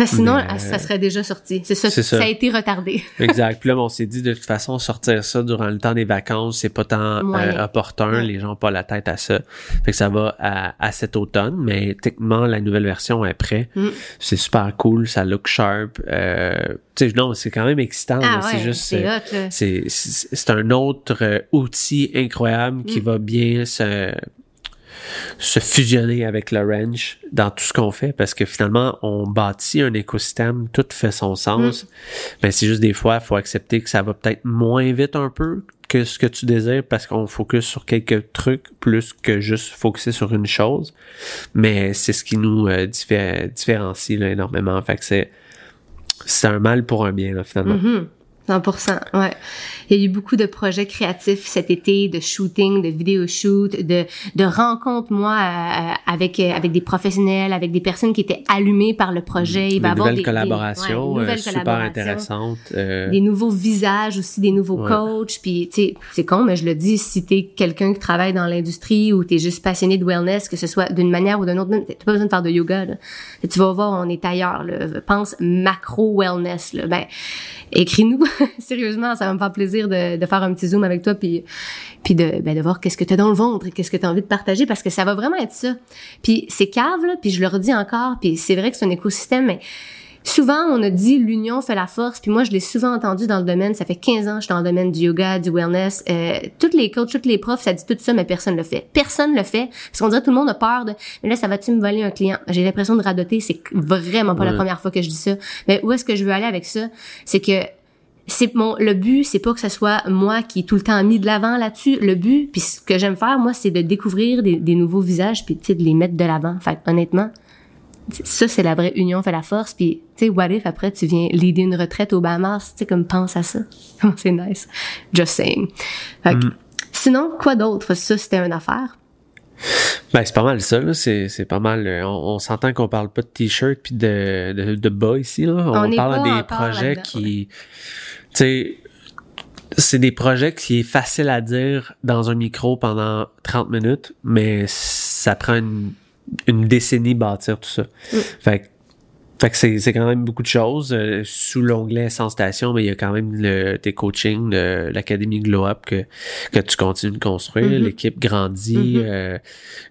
Parce que sinon, Mais- ça serait déjà sorti. C'est ça, ça. ça. a été retardé. (laughs) Exact. Puis là, on s'est dit de toute façon, sortir ça durant le temps des vacances, c'est pas tant euh, opportun. Ouais. Les gens ont pas la tête à ça. Fait que ça va à, à cet automne, mais techniquement, la nouvelle version est prête. Mm. C'est super cool, ça look sharp. Euh, tu sais, non, c'est quand même excitant. Ah là. c'est ouais, juste, c'est euh, c'est un autre euh, outil incroyable qui Mm. va bien se se fusionner avec le ranch dans tout ce qu'on fait parce que finalement on bâtit un écosystème tout fait son sens. Mais c'est juste des fois il faut accepter que ça va peut-être moins vite un peu que ce que tu désires parce qu'on focus sur quelques trucs plus que juste focuser sur une chose. Mais c'est ce qui nous euh, diffé- différencie là, énormément. Fait que c'est un mal pour un bien là, finalement. Mhm. 100%, ouais. Il y a eu beaucoup de projets créatifs cet été, de shooting, de vidéo shoot, de, de rencontres, moi, euh, avec, euh, avec des professionnels, avec des personnes qui étaient allumées par le projet. Il Des va y avoir nouvelles des, collaborations des, ouais, euh, nouvelles super collaborations. intéressantes euh, Des nouveaux visages aussi, des nouveaux Ouais. coachs. Puis, tu sais, c'est con, mais je le dis, si t'es quelqu'un qui travaille dans l'industrie ou t'es juste passionné de wellness, que ce soit d'une manière ou d'une autre, t'as pas besoin de faire de yoga, là. Tu vas voir, on est ailleurs, là. Pense macro-wellness, là. Ben, écris-nous. (laughs) (laughs) Sérieusement, ça va me faire plaisir de, de faire un petit zoom avec toi puis, puis de, ben, de voir qu'est-ce que t'as dans le ventre et qu'est-ce que t'as envie de partager parce que ça va vraiment être ça. Puis c'est cave, là, puis je le redis encore, puis c'est vrai que c'est un écosystème, mais Souvent, on a dit l'union fait la force, puis moi, je l'ai souvent entendu dans le domaine. Ça fait 15 ans que je suis dans le domaine du yoga, du wellness. Euh, toutes les coachs, toutes les profs, ça dit tout ça, mais personne le fait. Personne le fait, parce qu'on dirait que tout le monde a peur de. Mais là, ça va-tu me voler un client J'ai l'impression de radoter. C'est vraiment pas la première fois que je dis ça. Mais où est-ce que je veux aller avec ça? C'est que c'est mon le but c'est pas que ce soit moi qui est tout le temps mis de l'avant là-dessus. Le but puis ce que j'aime faire moi c'est de découvrir des, des nouveaux visages puis tu sais de les mettre de l'avant. Fait honnêtement ça c'est la vraie union fait la force. Puis tu sais what if après tu viens leader une retraite aux Bahamas? Tu sais comme pense à ça. (laughs) C'est nice. Just saying. Fait que, sinon quoi d'autre? Ça c'était une affaire Ben, c'est pas mal ça, là. C'est, c'est pas mal. euh, On, on s'entend qu'on parle pas de t-shirt puis de, de, de bas ici, là. On, On parle des projets qui. Tu sais, c'est des projets qui est facile à dire dans un micro pendant 30 minutes, mais ça prend une, une décennie bâtir tout ça. Mm. Fait que fait que c'est, quand même beaucoup de choses. Euh, sous l'onglet sans station, mais il y a quand même le, tes coachings l'Académie Glow Up que, que tu continues de construire. Mhm. L'équipe grandit. Mhm. euh,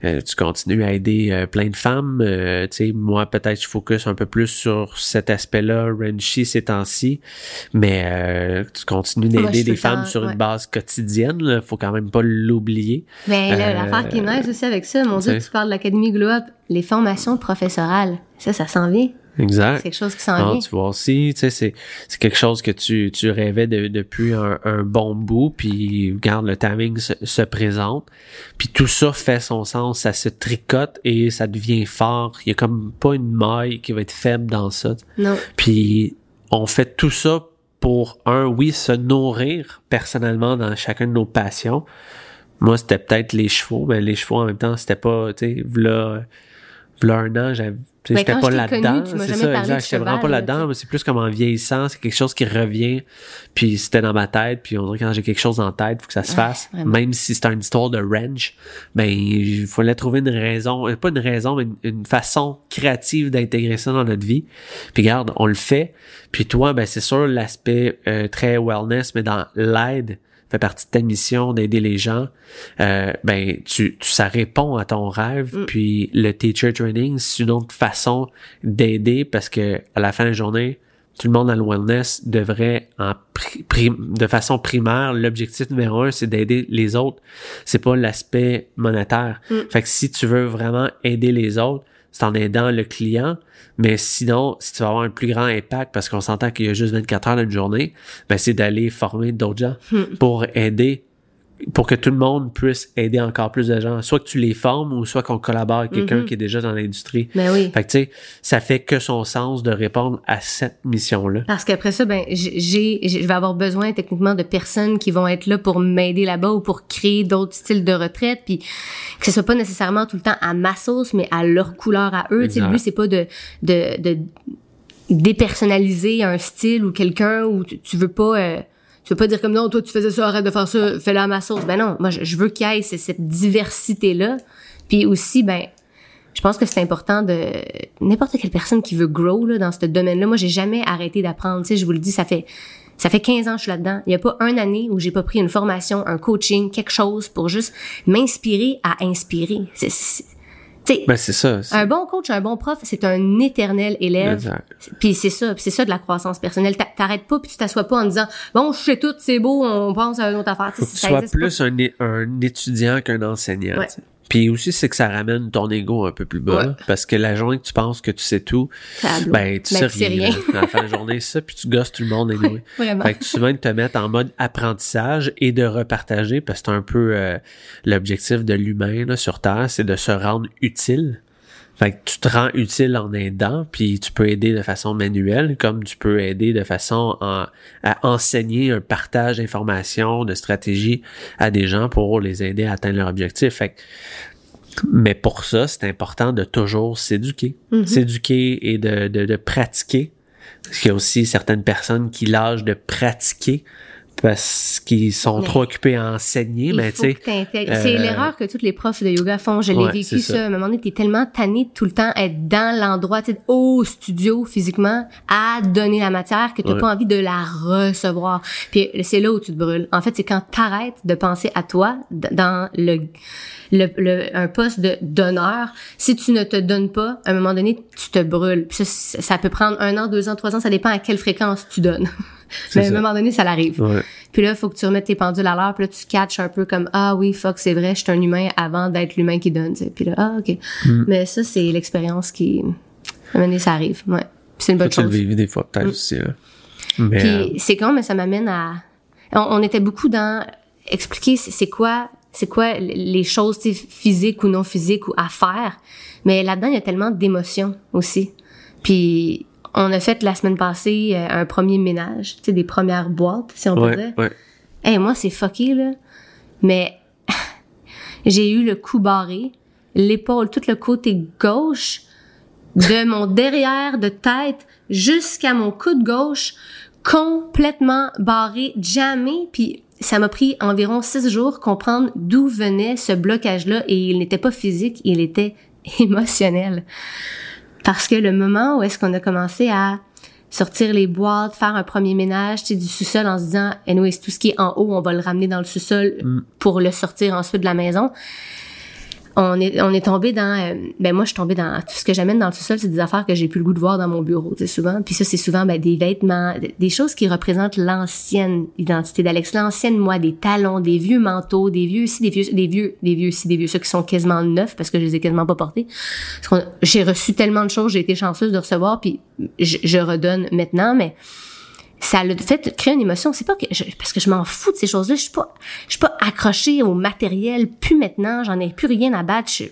euh, tu continues à aider euh, plein de femmes. Euh, tu sais, moi, peut-être, je focus un peu plus sur cet aspect-là, Renchi, ces temps-ci. Mais euh, tu continues d'aider des femmes temps- sur ouais. une base quotidienne. Là. Faut quand même pas l'oublier. mais là, Euh, l'affaire qui est nice aussi avec ça mon dieu tu parles de l'académie Glow Up les formations professorales ça ça s'en vient Exact. c'est quelque chose qui s'en Ah, vient tu vois aussi, tu sais, c'est, c'est quelque chose que tu, tu rêvais de- depuis un, un bon bout, puis regarde, le timing se, se présente, puis tout ça fait son sens, ça se tricote et ça devient fort. Il y a comme pas une maille qui va être faible dans ça. non Puis on fait tout ça pour, un, oui, se nourrir personnellement dans chacune de nos passions. Moi, c'était peut-être les chevaux, mais les chevaux en même temps, c'était pas, tu sais, v'là, v'là un an, j'étais pas là-dedans. C'est ça, exact. J'étais vraiment pas là-dedans, mais c'est plus comme en vieillissant, c'est quelque chose qui revient, puis c'était dans ma tête, puis on dirait que quand j'ai quelque chose en tête, faut que ça se Ouais, fasse. vraiment. Même si c'est une histoire de ranch, ben, il fallait trouver une raison, euh, pas une raison, mais une, une façon créative d'intégrer ça dans notre vie. Puis regarde, on le fait. Puis toi, ben, c'est sûr, l'aspect euh, très wellness, mais dans l'aide, fait partie de ta mission d'aider les gens, euh, ben tu, tu ça répond à ton rêve. Mm. Puis le teacher training, c'est une autre façon d'aider parce que à la fin de la journée, tout le monde dans le wellness devrait, en de façon primaire, l'objectif numéro un, c'est d'aider les autres. C'est pas l'aspect monétaire. Mm. Fait que si tu veux vraiment aider les autres, c'est en aidant le client. Mais sinon, si tu veux avoir un plus grand impact, parce qu'on s'entend qu'il y a juste 24 heures dans une journée, ben c'est d'aller former d'autres gens Mm. pour aider pour que tout le monde puisse aider encore plus de gens. Soit que tu les formes ou soit qu'on collabore avec quelqu'un Mhm. qui est déjà dans l'industrie. Mais oui. Fait que tu sais, ça fait que son sens de répondre à cette mission-là. Parce qu'après ça, ben, j'ai, je vais avoir besoin techniquement de personnes qui vont être là pour m'aider là-bas ou pour créer d'autres styles de retraite, puis que ce soit pas nécessairement tout le temps à ma sauce, mais à leur couleur à eux. Tu sais, le but c'est pas de, de, de dépersonnaliser un style ou quelqu'un où tu, tu veux pas. euh, tu veux pas dire comme non, toi tu faisais ça, arrête de faire ça, fais-le à ma sauce. Ben non, moi je, veux qu'il y ait cette diversité-là. Puis aussi, ben, je pense que c'est important de n'importe quelle personne qui veut grow là, dans ce domaine-là. Moi, j'ai jamais arrêté d'apprendre. Tu sais, je vous le dis, ça fait ça fait 15 ans que je suis là-dedans. Il y a pas une année où j'ai pas pris une formation, un coaching, quelque chose pour juste m'inspirer à inspirer. Ben c'est ça. un bon coach, un bon prof, c'est un éternel élève. Exact. Puis c'est ça, c'est ça de la croissance personnelle. T'a- T'arrêtes pas puis tu t'assois pas en disant bon, je sais tout, c'est beau, on pense à une autre affaire. Faut que tu sois plus un, étudiant qu'un enseignant. Ouais. Puis aussi, c'est que ça ramène ton ego un peu plus bas. Ouais. Parce que la journée que tu penses que tu sais tout, Tableau. ben tu sais Ben, tu sais rien. À la fin de la (laughs) journée, ça, puis tu gosses tout le monde anyway. Vraiment. Fait que tu viens de te mettre en mode apprentissage et de repartager, parce que c'est un peu euh, l'objectif de l'humain sur Terre, c'est de se rendre utile. Fait que tu te rends utile en aidant, puis tu peux aider de façon manuelle, comme tu peux aider de façon en- à enseigner un partage d'informations, de stratégies à des gens pour les aider à atteindre leur objectif. Fait que- mais pour ça, c'est important de toujours s'éduquer. Mhm. S'éduquer et de, de, de pratiquer. Parce qu'il y a aussi certaines personnes qui lâchent de pratiquer parce qu'ils sont Mais- trop occupés à enseigner, mais tu sais. C'est euh, l'erreur que tous les profs de yoga font. Je l'ai Ouais, vécu ça. À un moment donné, t'es tellement tanné de tout le temps être dans l'endroit, tu sais, au studio physiquement, à donner la matière que t'as Ouais. pas envie de la recevoir. Puis c'est là où tu te brûles. En fait, c'est quand t'arrêtes de penser à toi dans le, le, le- un poste de donneur. Si tu ne te donnes pas, à un moment donné, tu te brûles. Puis ça, ça ça peut prendre un an, deux ans, trois ans. Ça dépend à quelle fréquence tu donnes. (laughs) Mais à un ça. moment donné, ça l'arrive. Ouais. Puis là, il faut que tu remettes tes pendules à l'heure. Puis là, tu catches un peu comme ah oui, fuck, c'est vrai, je suis un humain avant d'être l'humain qui donne. tu sais. Puis là, ah ok. Mm. Mais ça, c'est l'expérience qui, à un moment donné, ça arrive. Ouais. C'est une bonne le chose. vivre des fois, peut-être Mm. aussi. Là. Mais euh, Puis c'est con, mais ça m'amène à. On, on était beaucoup dans expliquer c'est quoi, c'est quoi les choses physiques ou non physiques ou à faire? Mais là-dedans, il y a tellement d'émotions aussi. Puis on a fait la semaine passée euh, un premier ménage, tu sais, des premières boîtes, si on peut dire. ouais, ouais. Hey, moi, c'est fucké, là. Mais (laughs) j'ai eu le cou barré, l'épaule, tout le côté gauche, de mon derrière de tête jusqu'à mon coude gauche, complètement barré, jamais. Puis ça m'a pris environ six jours comprendre d'où venait ce blocage-là. Et il n'était pas physique, il était (laughs) émotionnel. Parce que le moment où est-ce qu'on a commencé à sortir les boîtes, faire un premier ménage, tu sais, du sous-sol en se disant, anyway, c'est tout ce qui est en haut, on va le ramener dans le sous-sol pour le sortir ensuite de la maison. On est, on est tombé dans, euh, ben moi je suis tombée dans tout ce que j'amène dans le sous-sol, c'est des affaires que j'ai plus le goût de voir dans mon bureau, tu sais souvent. Puis ça c'est souvent ben, des vêtements, des choses qui représentent l'ancienne identité d'Alex, l'ancienne moi, des talons, des vieux manteaux, des vieux si des vieux, des vieux, des vieux si des vieux, ceux qui sont quasiment neufs parce que je les ai quasiment pas portés. J'ai reçu tellement de choses, j'ai été chanceuse de recevoir, puis je, je redonne maintenant, mais ça le fait créer une émotion. C'est pas que je- parce que je m'en fous de ces choses-là. Je suis pas, je suis pas accrochée au matériel. Plus maintenant, j'en ai plus rien à battre. Je,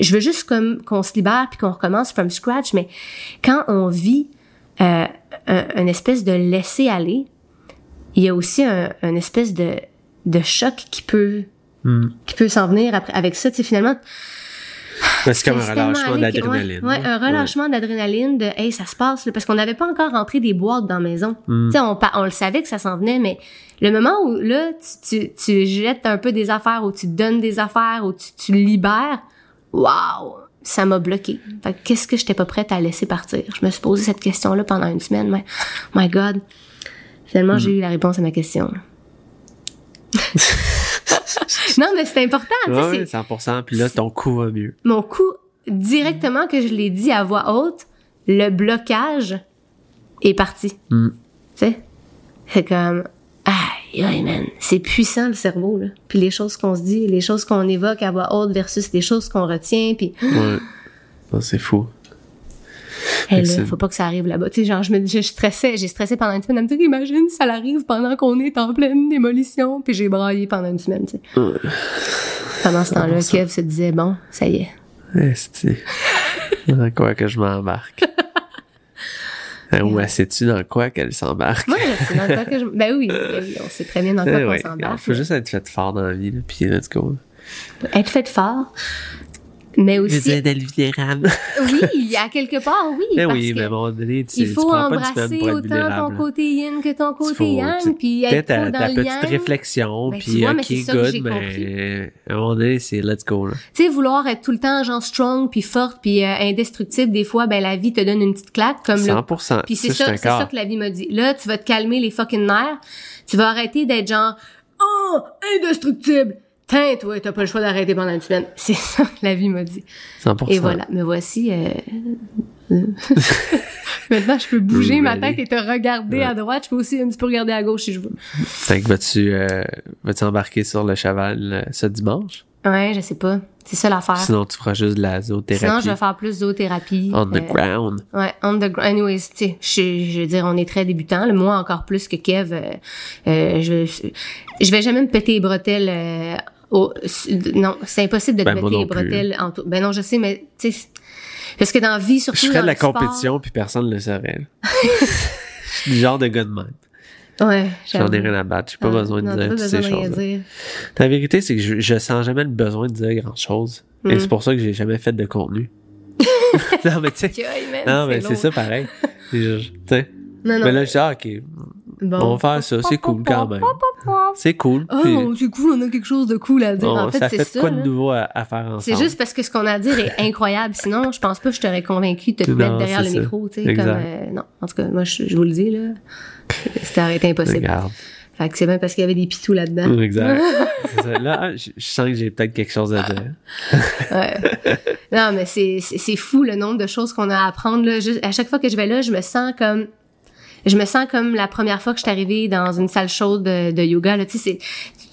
je veux juste comme qu'on se libère puis qu'on recommence from scratch. Mais quand on vit euh, un, une espèce de laisser aller, il y a aussi un, une espèce de de choc qui peut Hmm. qui peut s'en venir après avec ça. Tu sais, finalement, c'est comme un relâchement d'adrénaline. Ouais, ouais, un relâchement d'adrénaline de hey, ça se passe là, parce qu'on n'avait pas encore rentré des boîtes dans la maison. Mm. Tu sais, on, on le savait que ça s'en venait, mais le moment où là, tu, tu, tu jettes un peu des affaires, ou tu donnes des affaires, ou tu, tu libères, waouh, ça m'a bloqué. Fait qu'est-ce que j'étais pas prête à laisser partir? Je me suis posé cette question-là pendant une semaine, mais my God. Finalement, Mm. j'ai eu la réponse à ma question. (laughs) (laughs) non, mais c'est important, tu sais, Ouais, c'est- 100%. Puis là, ton coup va mieux. mon coup, directement que je l'ai dit à voix haute, le blocage est parti. Mm. Tu sais? C'est comme, aïe, aïe, man. C'est puissant, le cerveau, là. Puis les choses qu'on se dit, les choses qu'on évoque à voix haute versus les choses qu'on retient, puis, Ouais. C'est fou. Hey, là, c'est- faut pas que ça arrive là-bas. Tu sais, genre, je me je stressais, j'ai stressé pendant une semaine à me dire, imagine, ça l'arrive pendant qu'on est en pleine démolition, puis j'ai braillé pendant une semaine, tu sais. Ouais. Pendant ce temps-là, Kev se disait, bon, ça y est. Esti. (laughs) dans quoi que je m'embarque? (laughs) Hein, Ou sais-tu dans quoi qu'elle s'embarque? Sais dans quoi que je... (laughs) Ben oui, ben oui, on sait très bien dans quoi Eh qu'on ouais. s'embarque. faut juste être fait fort dans la vie, là, puis let's go. Être fait fort, mais aussi... d'être vulnérable. Oui, à (laughs) quelque part, oui. Eh parce oui, que mais à un moment donné, tu, il faut embrasser autant ton côté yin que ton côté yang, tu- puis être ta, dans ta le petite yang. réflexion, Ben, tu puis vois, mais ok, c'est ça que good, mais à un moment donné, c'est let's go, là. Tu sais, vouloir être tout le temps genre strong, puis forte, puis euh, indestructible, des fois, ben la vie te donne une petite claque, comme le 100%. Puis c'est je ça, c'est ça que la vie m'a dit. Là, tu vas te calmer les fucking nerfs. Tu vas arrêter d'être genre oh indestructible. Tain, toi, t'as pas le choix d'arrêter pendant une semaine. (laughs) C'est ça que la vie m'a dit. 100%. Et voilà. Me voici. euh, (laughs) Maintenant, je peux bouger ma tête et te regarder Ouais. à droite. Je peux aussi un petit peu regarder à gauche si je veux. Fait que vas-tu, euh, vas-tu embarquer sur le cheval euh, ce dimanche? Ouais, je sais pas. C'est ça l'affaire. Sinon, tu feras juste de la zoothérapie. Sinon, je vais faire plus zoothérapie. On the Euh, ground. Ouais, on the ground. Anyways, tu sais, je, je veux dire, on est très débutant. Moi, encore plus que Kev. euh, euh, je, je vais jamais me péter les bretelles. Au- non, c'est impossible de te Ben, mettre moi les bretelles en tout. Ben non, je sais, mais tu sais, parce que dans la vie, surtout Je ferais de la sport- compétition, puis personne ne le saurait. Je suis du genre de gars de même. Ouais, J'en ai rien à battre. J'ai pas Ah, besoin de non, dire toutes ces choses. dire. La vérité, c'est que je, je sens jamais le besoin de dire grand chose. Et Mm. c'est pour ça que j'ai jamais fait de contenu. (laughs) non, mais tu sais. Non, mais c'est ça pareil. Sais. Non, non. Mais là, je dis, ah, ok, bon. on va faire ça, c'est cool quand même. C'est cool. puis Oh, c'est cool, on a quelque chose de cool à dire. on- en fait, ça c'est fait ça. quoi de là. nouveau à, à faire ensemble? C'est juste parce que ce qu'on a à dire est (laughs) incroyable. Sinon, je pense pas que je t'aurais convaincu de te Non, mettre derrière le ça. micro, tu sais, comme euh, non. En tout cas, moi je, je vous le dis là, (laughs) c'était arrêté impossible. Regarde. Fait que c'est bien parce qu'il y avait des pitous là-dedans. (laughs) Exact. Ça. Là, je, je sens que j'ai peut-être quelque chose à dire. Ouais. Non, mais c'est fou le nombre de choses qu'on a à apprendre là. Juste, à chaque fois que je vais là, je me sens comme je me sens comme la première fois que je suis arrivée dans une salle chaude de, yoga. Là. Tu sais,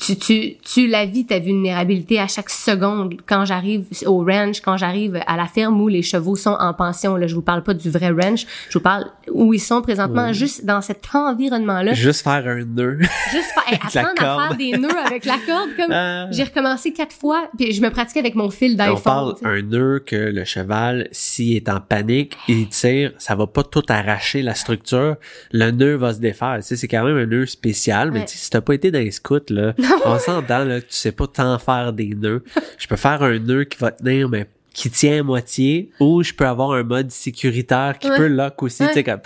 tu, tu, tu la vis, ta vulnérabilité à chaque seconde. Quand j'arrive au ranch, quand j'arrive à la ferme où les chevaux sont en pension, là, je vous parle pas du vrai ranch, je vous parle où ils sont présentement, juste dans cet environnement-là. Juste faire un nœud. Juste fa- (laughs) hey, apprendre à faire des nœuds avec la corde. Comme Ah. j'ai recommencé quatre fois, puis je me pratiquais avec mon fil On d'iPhone. parle tu sais. un nœud que le cheval, s'il est en panique, il tire, ça va pas tout arracher la structure. Le nœud va se défaire. Tu sais, c'est quand même un nœud spécial, mais Ouais. si t'as pas été dans les scouts, là, (laughs) on s'entend, là, que tu sais pas tant faire des nœuds. Je peux faire un nœud qui va tenir, mais qui tient à moitié, ou je peux avoir un mode sécuritaire qui Ouais. peut lock aussi, tu sais, comme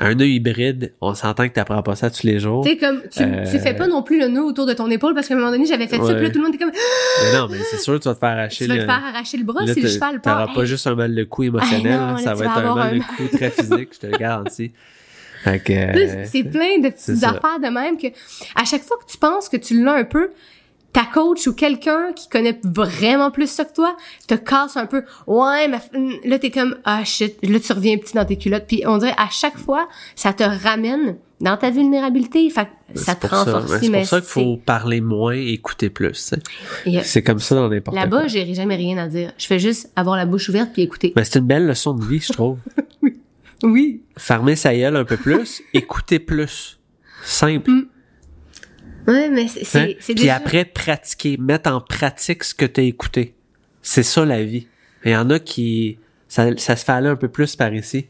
un nœud hybride, on s'entend que t'apprends pas ça tous les jours. Tu sais, comme, tu, Euh, tu fais pas non plus le nœud autour de ton épaule parce qu'à un moment donné, j'avais fait ça, Ouais. puis là, tout le monde était comme, Mais non, mais c'est sûr, tu vas te faire arracher tu vas le... te faire arracher le bras Là, si le cheval part. T'auras pas Hey, juste un mal de cou émotionnel, Hey, non, là, là, ça tu va vas être un mal un- de cou très physique, je te le garantis. Fait que, Là, euh, c'est plein de c'est petites ça. affaires de même que à chaque fois que tu penses que tu l'as un peu, ta coach ou quelqu'un qui connaît vraiment plus ça que toi te casse un peu. Ouais, mais là t'es comme ah shit, là tu reviens petit dans tes culottes. Puis on dirait à chaque fois ça te ramène dans ta vulnérabilité. Fait que ça c'est te pour ça. renforce. Ouais, C'est pour ça qu'il faut parler moins et écouter plus. tu sais. c'est- et, euh, C'est comme ça dans n'importe quoi. Là-bas, j'ai jamais rien à dire. Je fais juste avoir la bouche ouverte puis écouter. Mais c'est une belle leçon de vie, je trouve. (laughs) Oui. Fermer sa gueule un peu plus, (laughs) écouter plus. Simple. Ouais, mais c'est hein? c'est c'est Puis déjà... après, pratiquer, mettre en pratique ce que tu as écouté. C'est ça la vie. Il y en a qui... Ça, ça se fait aller un peu plus par ici.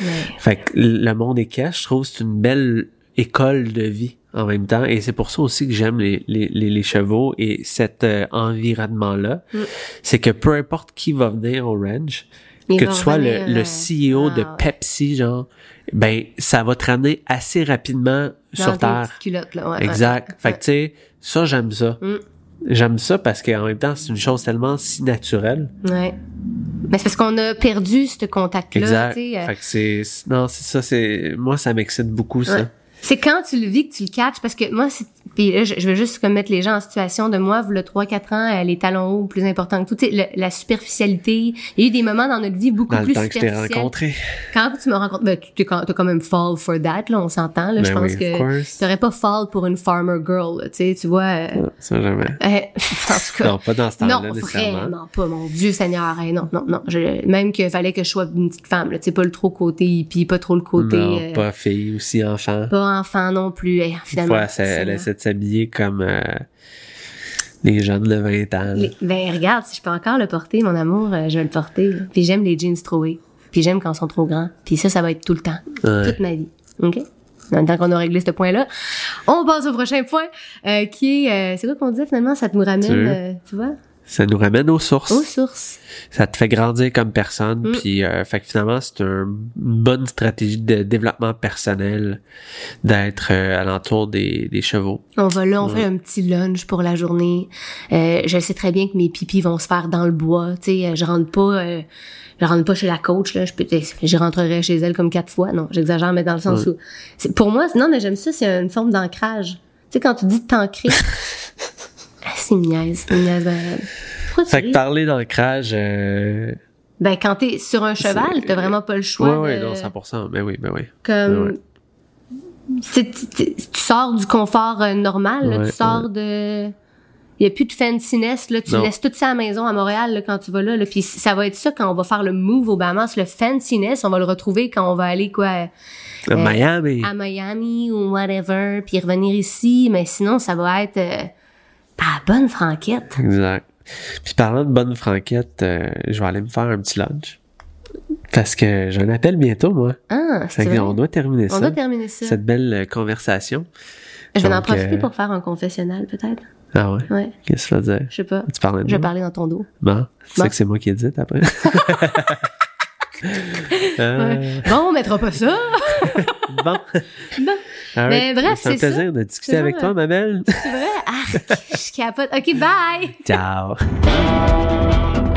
Ouais. Fait que le monde est cash, je trouve, c'est une belle école de vie en même temps. Et c'est pour ça aussi que j'aime les, les, les, les chevaux et cet euh, environnement-là. Mm. C'est que peu importe qui va venir au ranch, Que tu sois le, le euh, CEO de ah ouais. Pepsi, genre, ben, ça va te ramener assez rapidement Dans sur Terre. culottes, là. Ouais, Exact. ouais, Fait que, tu sais, ça, j'aime ça. Mm. J'aime ça parce qu'en même temps, c'est une chose tellement si naturelle. Ouais. Mais c'est parce qu'on a perdu ce contact-là. Exact. euh, Fait que c'est, non, c'est ça, c'est, moi, ça m'excite beaucoup, ça. C'est quand tu le vis que tu le catches parce que moi, c'est Puis là, je, je veux juste comme mettre les gens en situation de moi, le 3-4 ans, euh, les talons hauts plus importants que tout. Tu sais, le- la superficialité. Il y a eu des moments dans notre vie beaucoup Dans plus temps que je t'ai superficiels. rencontré. Quand tu me rencontres, ben, tu quand, t'as quand même fall for that, là, on s'entend, là. je Ben pense oui, que t'aurais pas fall pour une farmer girl, là, tu sais, tu vois. euh, Non, Ça, jamais. euh, (laughs) en tout cas. Non, pas dans ce temps-là, Non, vraiment pas, mon Dieu Seigneur. Hey, non, non, non. Je- même qu'il fallait que je sois une petite femme, là. Tu sais, pas le trop côté hippie, pas trop le côté. non, euh, pas fille, aussi enfant. pas enfant non plus. Hey, finalement. fois, elle. S'habiller comme euh, les jeunes de 20 ans. Les- Ben, regarde, si je peux encore le porter, mon amour, euh, je vais le porter. là. Puis j'aime les jeans troués. Puis j'aime quand ils sont trop grands. Puis ça, ça va être tout le temps. Ouais. Toute ma vie. OK? Maintenant qu'on a réglé ce point-là, on passe au prochain point, euh, qui est... euh, c'est quoi qu'on disait finalement? Ça te nous ramène, tu vois, Ça nous ramène aux sources. aux sources. Ça te fait grandir comme personne. Mm. Puis, euh, fait que finalement, c'est un- une bonne stratégie de développement personnel d'être euh, alentour des, des chevaux. On va là, on Ouais. fait un petit lunch pour la journée. Euh, je sais très bien que mes pipis vont se faire dans le bois. Tu sais, euh, je rentre pas, euh, je rentre pas chez la coach là. Je peux, je rentrerai chez elle comme quatre fois. Non, j'exagère, mais dans le sens Ouais. où, pour moi, non, mais j'aime ça. C'est une forme d'ancrage. Tu sais, quand tu dis de t'ancrer, (laughs) c'est une niaise, malade. Pourquoi tu Fait que parler d'ancrage, euh... Ben, quand t'es sur un cheval, t'as vraiment pas le choix. ouais, de- non, 100%. Ben oui, ben oui. comme Ouais. tu, sors du confort euh, normal là, Ouais, tu sors de il y a plus de fanciness là tu Non. laisses tout ça à la maison à Montréal là, quand tu vas là, là puis ça va être ça quand on va faire le move au Bahamas le fanciness on va le retrouver quand on va aller quoi À Miami. à Miami ou whatever puis revenir ici mais sinon ça va être euh, à bonne franquette Exact. Puis parlant de bonne franquette, euh, je vais aller me faire un petit lunch. Parce que j'ai un appel bientôt, moi. ah c'est vrai? on doit terminer on ça. doit terminer ça Cette belle euh, conversation. je vais en profiter euh, pour faire un confessionnel peut-être Ah ouais? ouais Qu'est-ce que ça veut dire? je sais pas Tu parlais de je parler dans ton dos Bon, tu sais que c'est moi qui ai dit après? (laughs) (laughs) Euh, Ouais. bon on mettra pas ça (laughs) Bon. Bon. All Mais bref, c'est un c'est ça. plaisir de discuter avec toi, ma belle. C'est vrai? Ah, (laughs) je capote. OK, bye! Ciao. (laughs)